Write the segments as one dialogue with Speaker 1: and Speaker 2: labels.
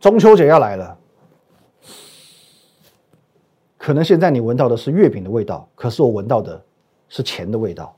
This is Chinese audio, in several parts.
Speaker 1: 中秋节要来了，可能现在你闻到的是月饼的味道，可是我闻到的是钱的味道。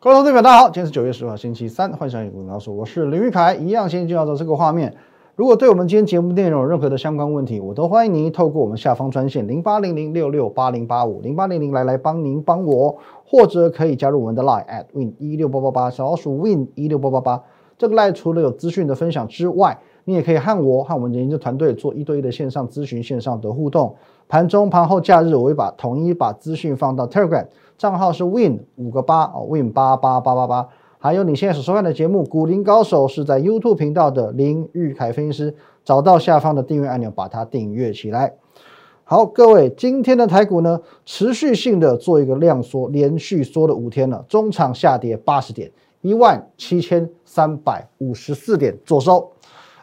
Speaker 1: 各位投资者，大家好，今天是九月十号，星期三，欢迎收看《股告诉我是林玉凯，一样先进到这个画面。如果对我们今天节目内容有任何的相关问题，我都欢迎您透过我们下方专线零八零零六六八零八五零八零零来来帮您帮我，或者可以加入我们的 Line at win 一六八八八小老鼠 win 一六八八八。这个 Line 除了有资讯的分享之外，你也可以和我和我们的研究团队做一对一的线上咨询、线上的互动。盘中、盘后、假日，我会把统一把资讯放到 Telegram 账号是 Win 五个八哦，Win 八八八八八。还有你现在所收看的节目《股林高手》是在 YouTube 频道的林玉凯分析师，找到下方的订阅按钮，把它订阅起来。好，各位，今天的台股呢，持续性的做一个量缩，连续缩了五天了，中场下跌八十点，一万七千三百五十四点做收。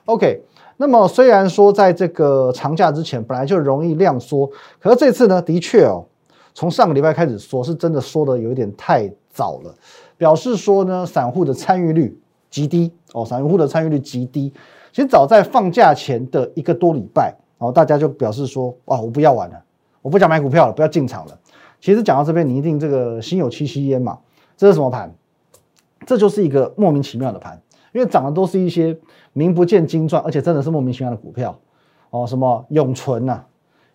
Speaker 1: OK，那么虽然说在这个长假之前本来就容易量缩，可是这次呢，的确哦，从上个礼拜开始缩，是真的缩的有一点太早了，表示说呢，散户的参与率极低哦，散户的参与率极低。其实早在放假前的一个多礼拜，哦，大家就表示说，啊，我不要玩了，我不想买股票了，不要进场了。其实讲到这边，你一定这个心有戚戚焉嘛，这是什么盘？这就是一个莫名其妙的盘。因为涨的都是一些名不见经传，而且真的是莫名其妙的股票哦，什么永存啊、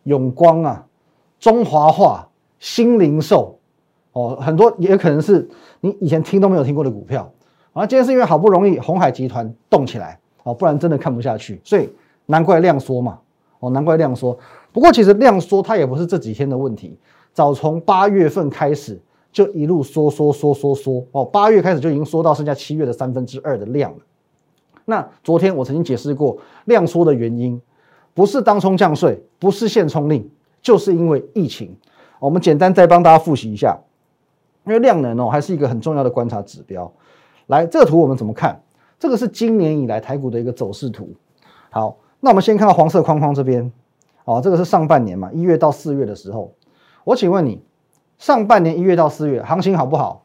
Speaker 1: 永光啊、中华化、新零售哦，很多也可能是你以前听都没有听过的股票。啊，今天是因为好不容易红海集团动起来哦，不然真的看不下去，所以难怪量缩嘛哦，难怪量缩。不过其实量缩它也不是这几天的问题，早从八月份开始。就一路缩缩缩缩缩哦，八月开始就已经缩到剩下七月的三分之二的量了。那昨天我曾经解释过量缩的原因，不是当冲降税，不是限冲令，就是因为疫情。我们简单再帮大家复习一下，因为量能哦还是一个很重要的观察指标。来，这个图我们怎么看？这个是今年以来台股的一个走势图。好，那我们先看到黄色框框这边，哦，这个是上半年嘛，一月到四月的时候，我请问你。上半年一月到四月行情好不好？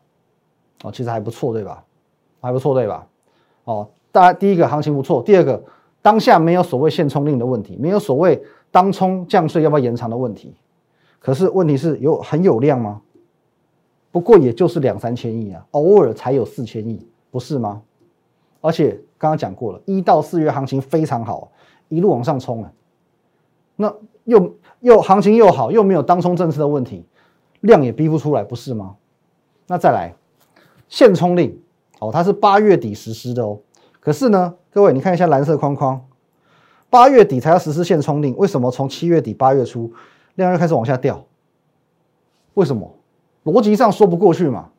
Speaker 1: 哦，其实还不错，对吧？还不错，对吧？哦，大家第一个行情不错，第二个当下没有所谓限冲令的问题，没有所谓当冲降税要不要延长的问题。可是问题是有很有量吗？不过也就是两三千亿啊，偶尔才有四千亿，不是吗？而且刚刚讲过了，一到四月行情非常好，一路往上冲啊。那又又行情又好，又没有当冲政策的问题。量也逼不出来，不是吗？那再来限冲令哦，它是八月底实施的哦。可是呢，各位你看一下蓝色框框，八月底才要实施限冲令，为什么从七月底八月初量又开始往下掉？为什么？逻辑上说不过去嘛。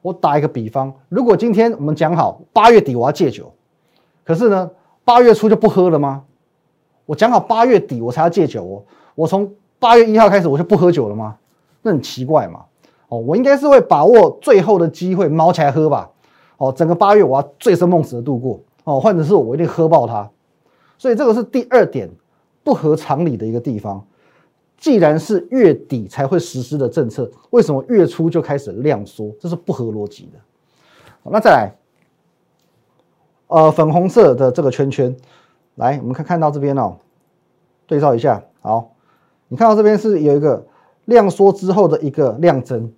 Speaker 1: 我打一个比方，如果今天我们讲好八月底我要戒酒，可是呢八月初就不喝了吗？我讲好八月底我才要戒酒哦，我从八月一号开始我就不喝酒了吗？那很奇怪嘛，哦，我应该是会把握最后的机会猫起来喝吧，哦，整个八月我要醉生梦死的度过，哦，或者是我一定喝爆它，所以这个是第二点不合常理的一个地方。既然是月底才会实施的政策，为什么月初就开始量缩？这是不合逻辑的。那再来，呃，粉红色的这个圈圈，来，我们看看到这边哦，对照一下，好，你看到这边是有一个。量缩之后的一个量增，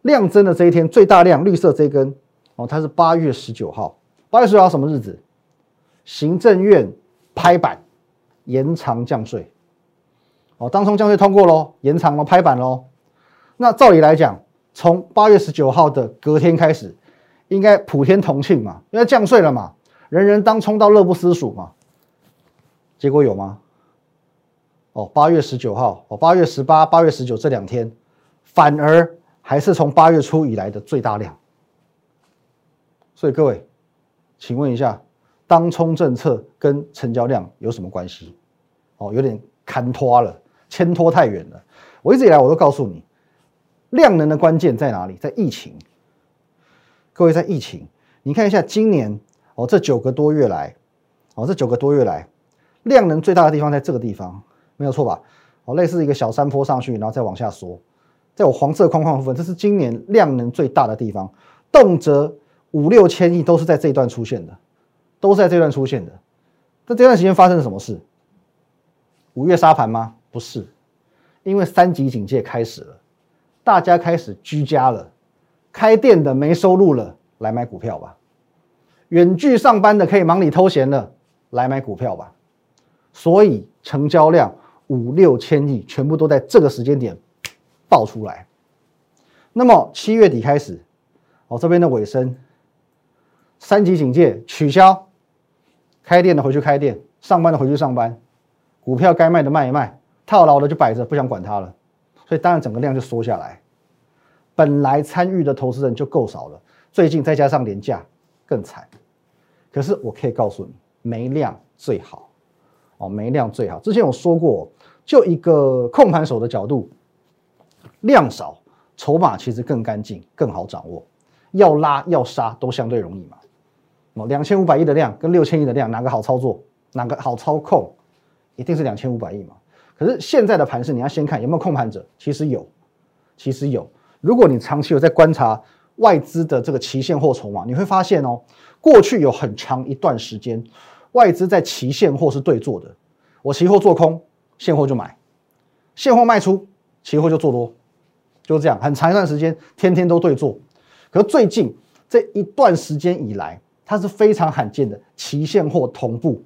Speaker 1: 量增的这一天最大量绿色这一根哦，它是八月十九号。八月十九号什么日子？行政院拍板延长降税哦，当冲降税通过喽，延长了拍板喽。那照理来讲，从八月十九号的隔天开始，应该普天同庆嘛，因为降税了嘛，人人当冲到乐不思蜀嘛。结果有吗？哦，八月十九号，哦，八月十八、八月十九这两天，反而还是从八月初以来的最大量。所以各位，请问一下，当冲政策跟成交量有什么关系？哦，有点看拖了，牵拖太远了。我一直以来我都告诉你，量能的关键在哪里？在疫情。各位，在疫情，你看一下今年哦，这九个多月来，哦，这九个多月来，量能最大的地方在这个地方。没有错吧？哦，类似一个小山坡上去，然后再往下缩，在我黄色框框部分，这是今年量能最大的地方，动辄五六千亿都是在这一段出现的，都是在这段出现的。那这段时间发生了什么事？五月沙盘吗？不是，因为三级警戒开始了，大家开始居家了，开店的没收入了，来买股票吧；远距上班的可以忙里偷闲了，来买股票吧。所以成交量五六千亿，全部都在这个时间点爆出来。那么七月底开始，哦这边的尾声，三级警戒取消，开店的回去开店，上班的回去上班，股票该卖的卖一卖，套牢的就摆着，不想管它了。所以当然整个量就缩下来。本来参与的投资人就够少了，最近再加上廉价，更惨。可是我可以告诉你，没量最好。哦，没量最好。之前我说过，就一个控盘手的角度，量少，筹码其实更干净，更好掌握。要拉要杀都相对容易嘛。哦，两千五百亿的量跟六千亿的量，哪个好操作？哪个好操控？一定是两千五百亿嘛。可是现在的盘势，你要先看有没有控盘者。其实有，其实有。如果你长期有在观察外资的这个期现货筹码，你会发现哦，过去有很长一段时间。外资在期现货是对做的，我期货做空，现货就买，现货卖出，期货就做多，就这样，很长一段时间天天都对做。可是最近这一段时间以来，它是非常罕见的期现货同步，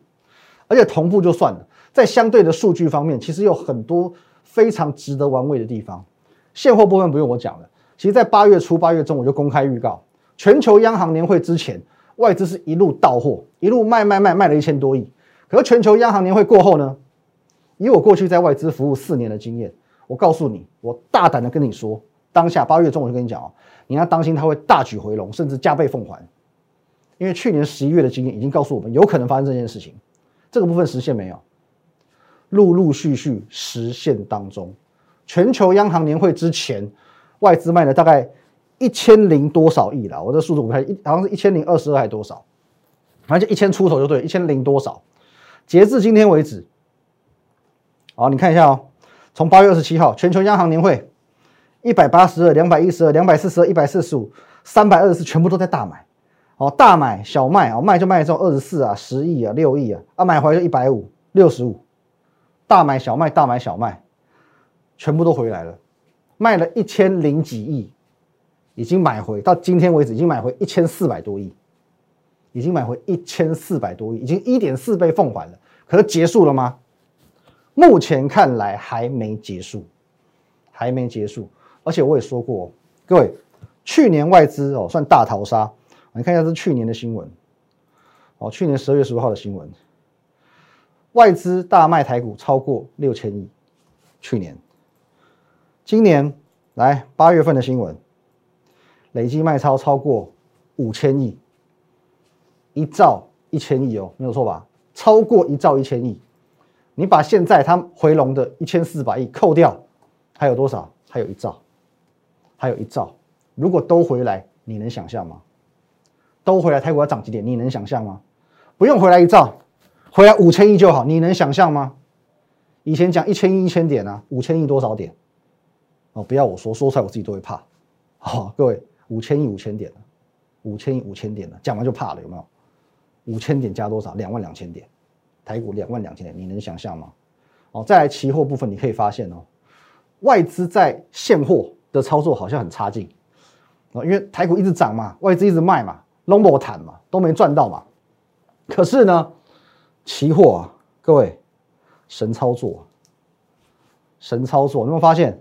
Speaker 1: 而且同步就算了，在相对的数据方面，其实有很多非常值得玩味的地方。现货部分不用我讲了，其实在八月初、八月中我就公开预告，全球央行年会之前。外资是一路到货，一路卖卖卖卖了一千多亿。可是全球央行年会过后呢？以我过去在外资服务四年的经验，我告诉你，我大胆的跟你说，当下八月中我就跟你讲哦，你要当心它会大举回笼，甚至加倍奉还。因为去年十一月的经验已经告诉我们，有可能发生这件事情。这个部分实现没有？陆陆续续实现当中。全球央行年会之前，外资卖了大概。一千零多少亿了？我这数字我看一好像是一千零二十二还多少，反正就一千出头就对，一千零多少。截至今天为止，好，你看一下哦，从八月二十七号全球央行年会，一百八十二、两百一十二、两百四十二、一百四十五、三百二十四，全部都在大买，哦，大买小卖哦，卖就卖这种二十四啊、十亿啊、六亿啊，啊买回来就一百五、六十五，大买小卖、大买小卖，全部都回来了，卖了一千零几亿。已经买回到今天为止，已经买回一千四百多亿，已经买回一千四百多亿，已经一点四倍奉还了。可是结束了吗？目前看来还没结束，还没结束。而且我也说过，各位，去年外资哦算大逃杀，你看一下是去年的新闻，哦，去年十二月十五号的新闻，外资大卖台股超过六千亿，去年，今年来八月份的新闻。累计卖超超过五千亿，一兆一千亿哦，没有错吧？超过一兆一千亿，你把现在它回笼的一千四百亿扣掉，还有多少？还有一兆，还有一兆。如果都回来，你能想象吗？都回来，台股要涨几点？你能想象吗？不用回来一兆，回来五千亿就好，你能想象吗？以前讲一千亿一千点啊，五千亿多少点？哦，不要我说，说出来我自己都会怕。好，各位。五千亿五千点，五千亿五千点了，讲完就怕了，有没有？五千点加多少？两万两千点，台股两万两千点，你能想象吗？哦，再来期货部分，你可以发现哦，外资在现货的操作好像很差劲哦，因为台股一直涨嘛，外资一直卖嘛，long 谈嘛，都没赚到嘛。可是呢，期货啊，各位神操作，神操作，你有没有发现？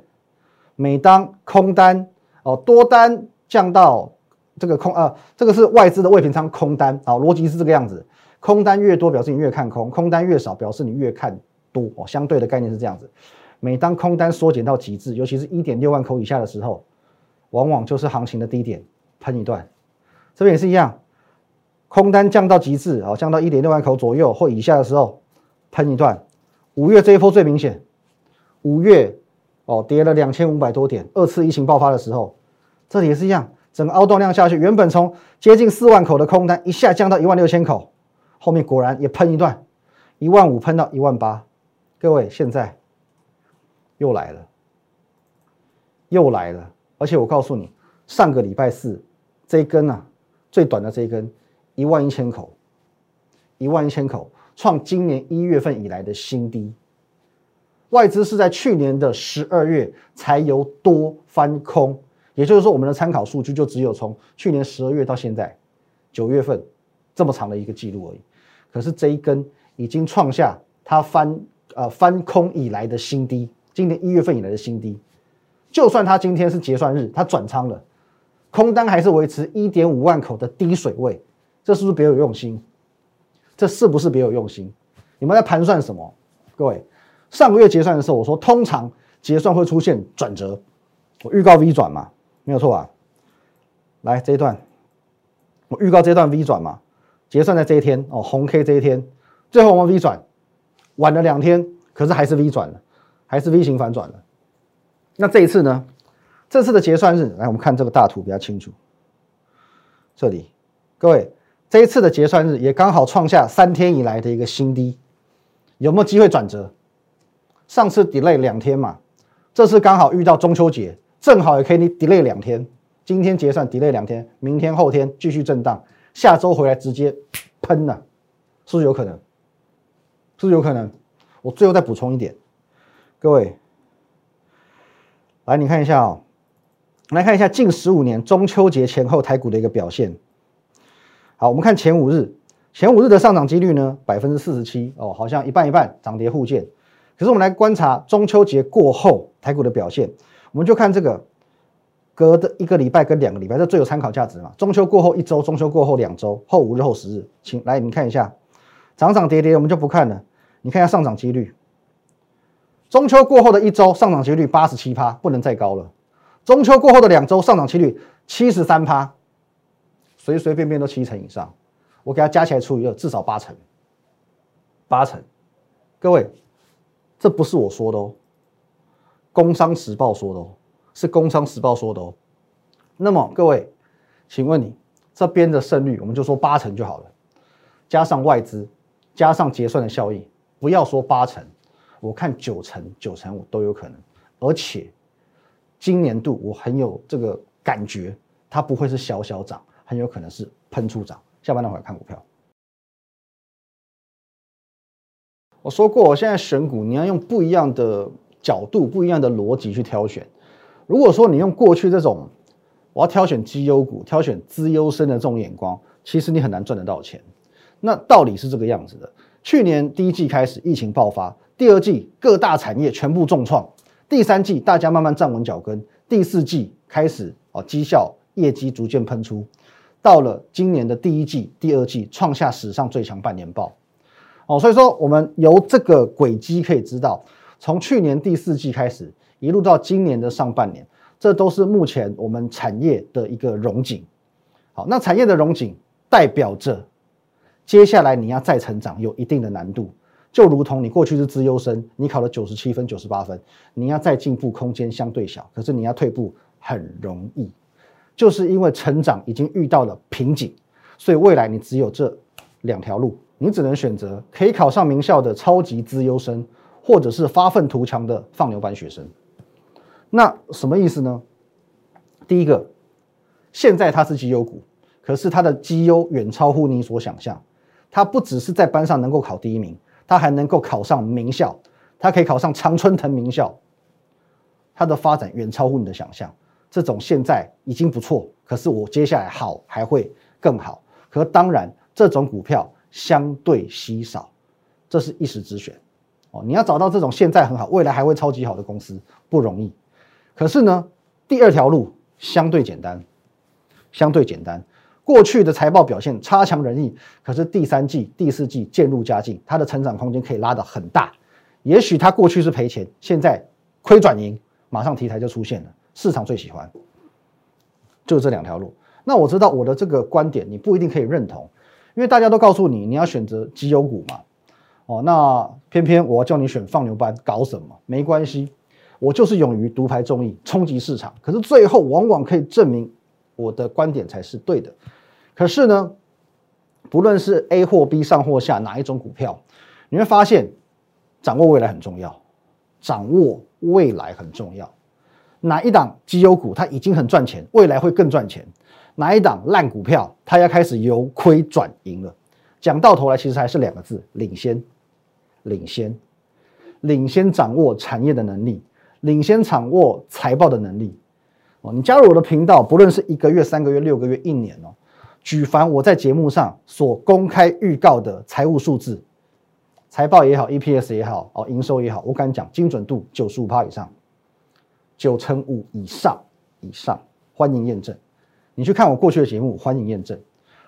Speaker 1: 每当空单哦，多单。降到这个空呃，这个是外资的未平仓空单啊，逻辑是这个样子，空单越多表示你越看空，空单越少表示你越看多哦，相对的概念是这样子。每当空单缩减到极致，尤其是一点六万口以下的时候，往往就是行情的低点，喷一段。这边也是一样，空单降到极致啊，降到一点六万口左右或以下的时候，喷一段。五月这一波最明显，五月哦跌了两千五百多点，二次疫情爆发的时候。这里也是一样，整个凹动量下去，原本从接近四万口的空单一下降到一万六千口，后面果然也喷一段，一万五喷到一万八，各位现在又来了，又来了，而且我告诉你，上个礼拜四这一根啊，最短的这一根一万一千口，一万一千口创今年一月份以来的新低。外资是在去年的十二月才由多翻空，也就是说，我们的参考数据就只有从去年十二月到现在九月份这么长的一个记录而已。可是这一根已经创下它翻呃翻空以来的新低，今年一月份以来的新低。就算它今天是结算日，它转仓了，空单还是维持一点五万口的低水位，这是不是别有用心？这是不是别有用心？你们在盘算什么？各位？上个月结算的时候，我说通常结算会出现转折，我预告 V 转嘛，没有错吧？来这一段，我预告这段 V 转嘛，结算在这一天哦，红 K 这一天，最后我们 V 转，晚了两天，可是还是 V 转了，还是 V 型反转了。那这一次呢？这次的结算日，来我们看这个大图比较清楚。这里，各位，这一次的结算日也刚好创下三天以来的一个新低，有没有机会转折？上次 delay 两天嘛，这次刚好遇到中秋节，正好也可以 delay 两天。今天结算 delay 两天，明天后天继续震荡，下周回来直接 喷了，是不是有可能？是不是有可能？我最后再补充一点，各位，来你看一下哦，来看一下近十五年中秋节前后台股的一个表现。好，我们看前五日，前五日的上涨几率呢？百分之四十七哦，好像一半一半，涨跌互见。可是我们来观察中秋节过后台股的表现，我们就看这个隔的一个礼拜跟两个礼拜，这最有参考价值嘛？中秋过后一周，中秋过后两周，后五日后十日，请来你看一下，涨涨跌跌我们就不看了，你看一下上涨几率。中秋过后的一周上涨几率八十七趴，不能再高了。中秋过后的两周上涨几率七十三趴，随随便便都七成以上，我给它加起来除以二，至少八成，八成，各位。这不是我说的哦，《工商时报》说的哦，是《工商时报》说的哦。那么各位，请问你这边的胜率，我们就说八成就好了，加上外资，加上结算的效益，不要说八成，我看九成、九成五都有可能。而且今年度我很有这个感觉，它不会是小小涨，很有可能是喷出涨。下班那会看股票。我说过，我现在选股，你要用不一样的角度、不一样的逻辑去挑选。如果说你用过去这种，我要挑选绩优股、挑选资优生的这种眼光，其实你很难赚得到钱。那道理是这个样子的：去年第一季开始疫情爆发，第二季各大产业全部重创，第三季大家慢慢站稳脚跟，第四季开始哦绩效业绩逐渐喷出，到了今年的第一季、第二季创下史上最强半年报。哦，所以说我们由这个轨迹可以知道，从去年第四季开始，一路到今年的上半年，这都是目前我们产业的一个荣景。好，那产业的荣景代表着接下来你要再成长有一定的难度，就如同你过去是资优生，你考了九十七分、九十八分，你要再进步空间相对小，可是你要退步很容易，就是因为成长已经遇到了瓶颈，所以未来你只有这两条路。你只能选择可以考上名校的超级资优生，或者是发愤图强的放牛班学生。那什么意思呢？第一个，现在它是绩优股，可是它的绩优远超乎你所想象。它不只是在班上能够考第一名，它还能够考上名校，它可以考上常春藤名校。它的发展远超乎你的想象。这种现在已经不错，可是我接下来好还会更好。可当然，这种股票。相对稀少，这是一时之选哦。你要找到这种现在很好、未来还会超级好的公司不容易。可是呢，第二条路相对简单，相对简单。过去的财报表现差强人意，可是第三季、第四季渐入佳境，它的成长空间可以拉得很大。也许它过去是赔钱，现在亏转盈，马上题材就出现了，市场最喜欢。就这两条路。那我知道我的这个观点，你不一定可以认同。因为大家都告诉你，你要选择绩优股嘛，哦，那偏偏我要叫你选放牛班，搞什么？没关系，我就是勇于独排众议，冲击市场。可是最后往往可以证明我的观点才是对的。可是呢，不论是 A 或 B 上或下哪一种股票，你会发现掌握未来很重要，掌握未来很重要。哪一档绩优股它已经很赚钱，未来会更赚钱？哪一档烂股票它要开始由亏转盈了？讲到头来，其实还是两个字：领先，领先，领先掌握产业的能力，领先掌握财报的能力。哦，你加入我的频道，不论是一个月、三个月、六个月、一年哦，举凡我在节目上所公开预告的财务数字，财报也好，EPS 也好，哦，营收也好，我敢讲精准度九十五趴以上，九成五以上以上，欢迎验证。你去看我过去的节目，欢迎验证。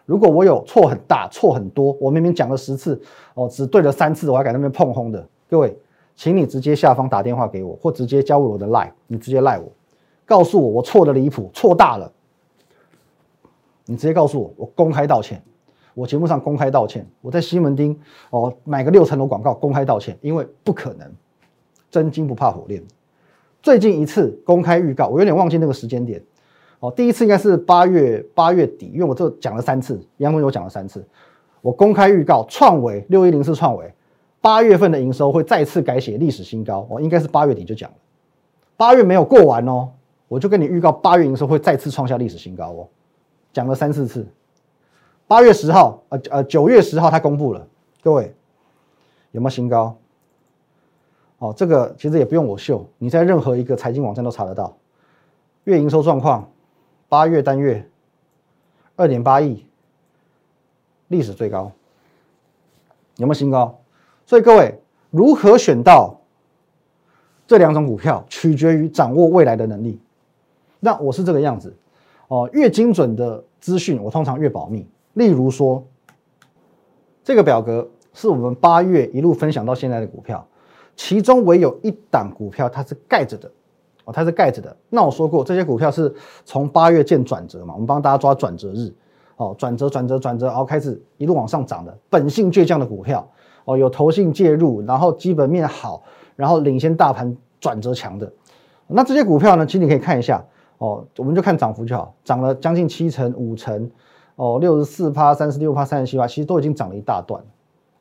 Speaker 1: 如果我有错很大、错很多，我明明讲了十次，哦，只对了三次，我还敢那边碰轰的，各位，请你直接下方打电话给我，或直接加入我的 line，你直接赖我，告诉我我错的离谱，错大了，你直接告诉我，我公开道歉，我节目上公开道歉，我在西门町哦买个六层楼广告公开道歉，因为不可能，真金不怕火炼。最近一次公开预告，我有点忘记那个时间点。哦，第一次应该是八月八月底，因为我这讲了三次，杨文有讲了三次，我公开预告创维六一零四创维八月份的营收会再次改写历史新高，哦，应该是八月底就讲了，八月没有过完哦，我就跟你预告八月营收会再次创下历史新高哦，讲了三四次，八月十号，呃呃九月十号他公布了，各位有没有新高？哦，这个其实也不用我秀，你在任何一个财经网站都查得到，月营收状况。八月单月二点八亿，历史最高，有没有新高？所以各位如何选到这两种股票，取决于掌握未来的能力。那我是这个样子哦，越精准的资讯，我通常越保密。例如说，这个表格是我们八月一路分享到现在的股票，其中唯有一档股票它是盖着的。哦，它是盖着的。那我说过，这些股票是从八月见转折嘛，我们帮大家抓转折日。哦，转折，转折，转折，然后开始一路往上涨的本性倔强的股票。哦，有投信介入，然后基本面好，然后领先大盘转折强的。那这些股票呢，其实你可以看一下。哦，我们就看涨幅就好，涨了将近七成、五成。哦，六十四趴、三十六趴、三十七趴，其实都已经涨了一大段。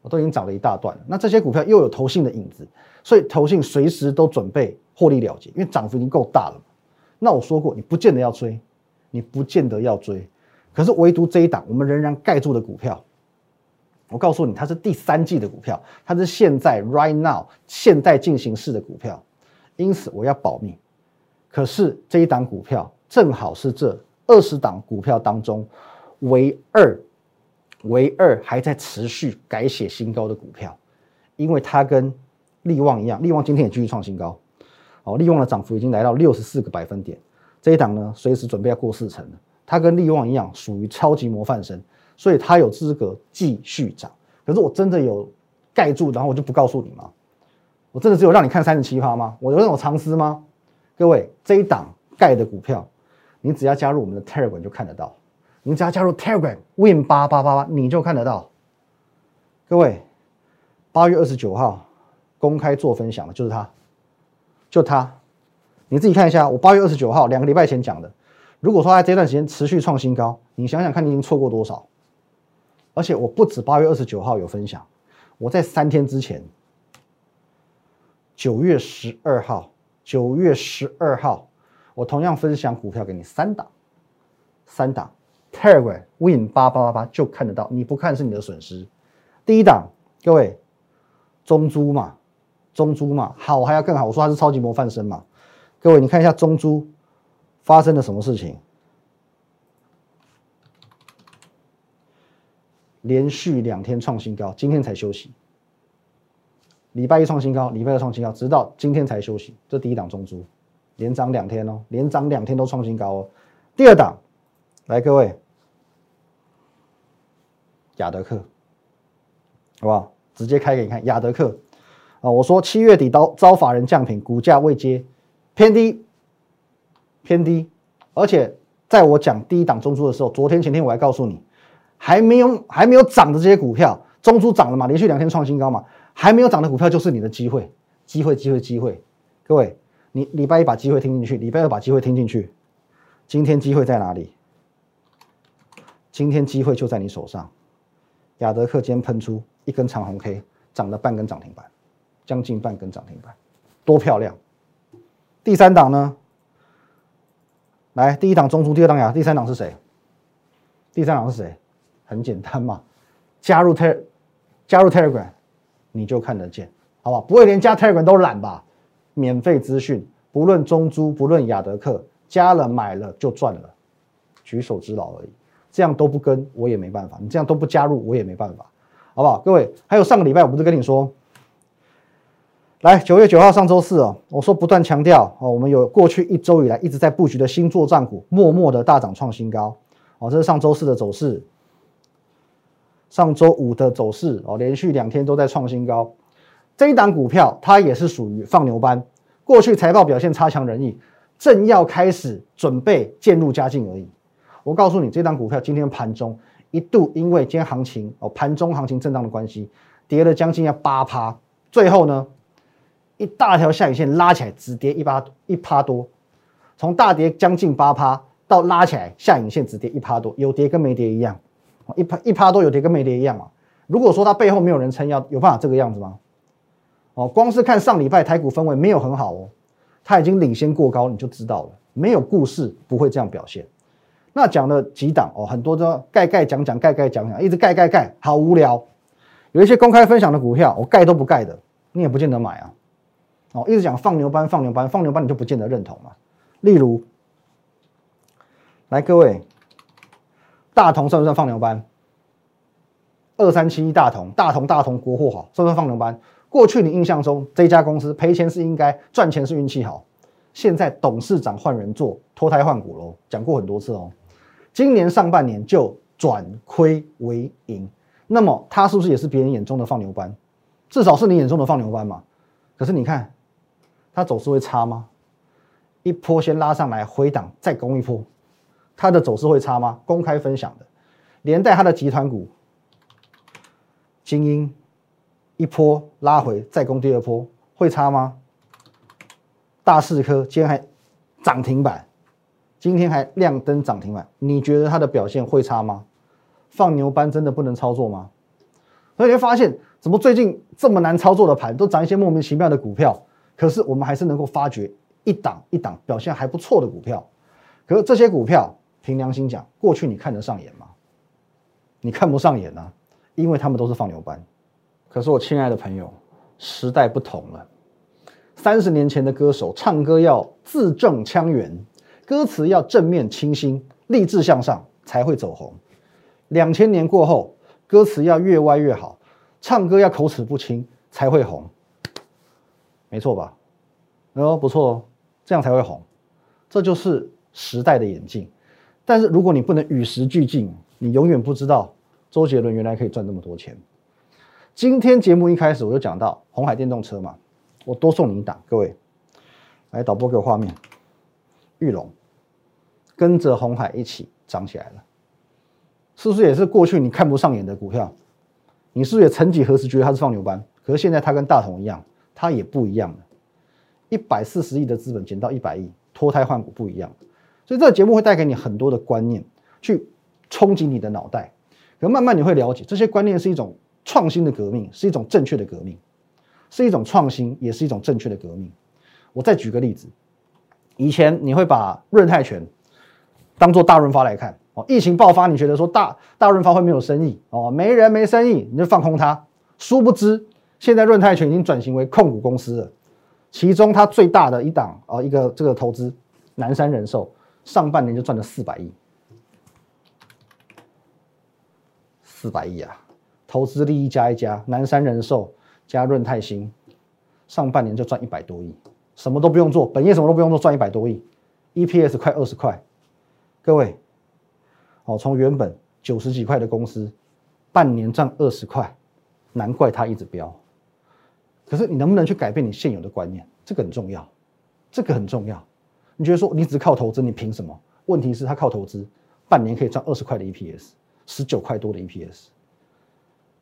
Speaker 1: 我都已经涨了一大段了。那这些股票又有投信的影子，所以投信随时都准备。获利了结，因为涨幅已经够大了。那我说过，你不见得要追，你不见得要追。可是唯独这一档，我们仍然盖住的股票，我告诉你，它是第三季的股票，它是现在 right now 现在进行式的股票，因此我要保密。可是这一档股票正好是这二十档股票当中唯二唯二还在持续改写新高的股票，因为它跟利旺一样，利旺今天也继续创新高。哦，利旺的涨幅已经来到六十四个百分点，这一档呢，随时准备要过四成了。它跟利旺一样，属于超级模范生，所以它有资格继续涨。可是我真的有盖住，然后我就不告诉你吗？我真的只有让你看三十七趴吗？我有那种藏私吗？各位，这一档盖的股票，你只要加入我们的 Telegram 就看得到。你只要加入 Telegram Win 八八八八，你就看得到。各位，八月二十九号公开做分享的就是它。就它，你自己看一下，我八月二十九号两个礼拜前讲的。如果说在这段时间持续创新高，你想想看，你已经错过多少？而且我不止八月二十九号有分享，我在三天之前，九月十二号，九月十二号，我同样分享股票给你三档，三档，Telegram Win 八八八八就看得到，你不看是你的损失。第一档，各位，中珠嘛。中珠嘛，好还要更好。我说它是超级模范生嘛，各位你看一下中珠发生了什么事情？连续两天创新高，今天才休息。礼拜一创新高，礼拜二创新高，直到今天才休息。这第一档中珠连涨两天哦，连涨两天都创新高哦。第二档，来各位，雅德克，好不好？直接开给你看，雅德克。啊，我说七月底遭遭法人降品，股价未接偏低，偏低，而且在我讲第一档中珠的时候，昨天前天我还告诉你，还没有还没有涨的这些股票，中珠涨了嘛，连续两天创新高嘛，还没有涨的股票就是你的机会，机会，机会，机会，各位，你礼拜一把机会听进去，礼拜二把机会听进去，今天机会在哪里？今天机会就在你手上，亚德克今天喷出一根长红 K，涨了半根涨停板。将近半根涨停板，多漂亮！第三档呢？来，第一档中珠，第二档雅，第三档是谁？第三档是谁？很简单嘛，加入 Te 加入 Telegram，你就看得见，好不好？不会连加 Telegram 都懒吧？免费资讯，不论中珠，不论雅德克，加了买了就赚了，举手之劳而已。这样都不跟我也没办法，你这样都不加入我也没办法，好不好？各位，还有上个礼拜我不是跟你说？来，九月九号上周四哦，我说不断强调哦，我们有过去一周以来一直在布局的新作战股，默默的大涨创新高哦，这是上周四的走势，上周五的走势哦，连续两天都在创新高。这一档股票它也是属于放牛班，过去财报表现差强人意，正要开始准备渐入佳境而已。我告诉你，这档股票今天盘中一度因为今天行情哦盘中行情震荡的关系，跌了将近要八趴，最后呢？一大条下影线拉起来，只跌一趴一趴多，从大跌将近八趴到拉起来下影线只跌一趴多，有跌跟没跌一样，一趴一趴多有跌跟没跌一样啊。如果说它背后没有人撑腰，有办法这个样子吗？哦，光是看上礼拜台股氛围没有很好哦，它已经领先过高，你就知道了，没有故事不会这样表现。那讲了几档哦，很多都盖盖讲讲盖盖讲讲，一直盖盖盖，好无聊。有一些公开分享的股票，我盖都不盖的，你也不见得买啊。哦，一直讲放牛班，放牛班，放牛班，你就不见得认同嘛？例如，来各位，大同算不算放牛班？二三七一大同，大同大同国货好，算不算放牛班？过去你印象中这家公司赔钱是应该，赚钱是运气好。现在董事长换人做，脱胎换骨喽，讲过很多次哦。今年上半年就转亏为盈，那么它是不是也是别人眼中的放牛班？至少是你眼中的放牛班嘛？可是你看。它走势会差吗？一波先拉上来回档再攻一波，它的走势会差吗？公开分享的，连带它的集团股精英一波拉回再攻第二波会差吗？大四科今天还涨停板，今天还亮灯涨停板，你觉得它的表现会差吗？放牛班真的不能操作吗？所以你会发现，怎么最近这么难操作的盘，都涨一些莫名其妙的股票。可是我们还是能够发掘一档一档表现还不错的股票，可是这些股票凭良心讲，过去你看得上眼吗？你看不上眼呢，因为他们都是放牛班。可是我亲爱的朋友，时代不同了，三十年前的歌手唱歌要字正腔圆，歌词要正面清新、励志向上才会走红。两千年过后，歌词要越歪越好，唱歌要口齿不清才会红。没错吧？哦，不错哦，这样才会红。这就是时代的演进。但是如果你不能与时俱进，你永远不知道周杰伦原来可以赚那么多钱。今天节目一开始我就讲到红海电动车嘛，我多送你一档，各位，来导播给我画面，玉龙跟着红海一起涨起来了，是不是也是过去你看不上眼的股票？你是不是也曾几何时觉得它是放牛班？可是现在它跟大同一样。它也不一样了，一百四十亿的资本减到一百亿，脱胎换骨不一样。所以这个节目会带给你很多的观念，去冲击你的脑袋。可慢慢你会了解，这些观念是一种创新的革命，是一种正确的革命，是一种创新，也是一种正确的革命。我再举个例子，以前你会把润泰拳当做大润发来看。哦，疫情爆发，你觉得说大大润发会没有生意？哦，没人没生意，你就放空它，殊不知。现在润泰全已经转型为控股公司了，其中它最大的一档啊，一个这个投资南山人寿，上半年就赚了四百亿，四百亿啊！投资利益加一加，南山人寿加润泰新，上半年就赚一百多亿，什么都不用做，本业什么都不用做，赚一百多亿，EPS 快二十块，各位，哦，从原本九十几块的公司，半年赚二十块，难怪它一直飙。可是你能不能去改变你现有的观念？这个很重要，这个很重要。你觉得说你只靠投资，你凭什么？问题是他靠投资，半年可以赚二十块的 EPS，十九块多的 EPS。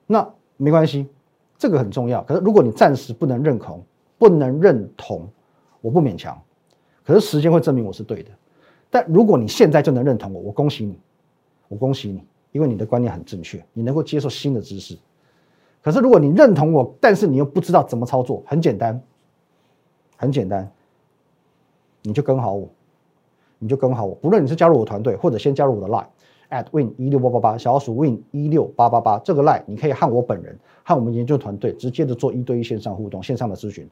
Speaker 1: 那没关系，这个很重要。可是如果你暂时不能认同，不能认同，我不勉强。可是时间会证明我是对的。但如果你现在就能认同我，我恭喜你，我恭喜你，因为你的观念很正确，你能够接受新的知识。可是，如果你认同我，但是你又不知道怎么操作，很简单，很简单，你就跟好我，你就跟好我，不论你是加入我团队，或者先加入我的 line at win 一六八八八，小老鼠 win 一六八八八，这个 line 你可以和我本人和我们研究团队直接的做一对一线上互动，线上的咨询，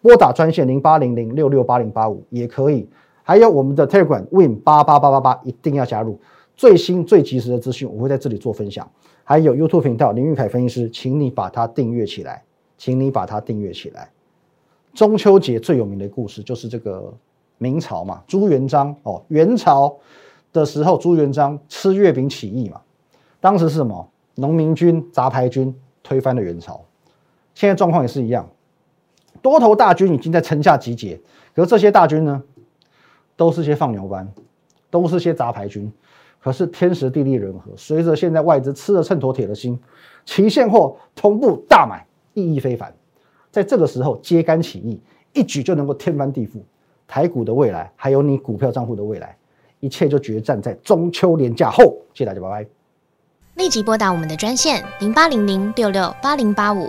Speaker 1: 拨打专线零八零零六六八零八五也可以，还有我们的 Telegram win 八八八八八一定要加入，最新最及时的资讯我会在这里做分享，还有 YouTube 频道林玉凯分析师，请你把它订阅起来，请你把它订阅起来。中秋节最有名的故事就是这个明朝嘛，朱元璋。哦，元朝的时候，朱元璋吃月饼起义嘛，当时是什么？农民军、杂牌军推翻了元朝，现在状况也是一样，多头大军已经在城下集结，可是这些大军呢，都是些放牛班，都是些杂牌军，可是天时地利人和，随着现在外资吃了秤砣铁了心，期现货同步大买，意义非凡。在这个时候揭竿起义，一举就能够天翻地覆，台股的未来，还有你股票账户的未来，一切就决战在中秋连假后。谢谢大家，拜拜。
Speaker 2: 立即拨打我们的专线零八零零六六八零八五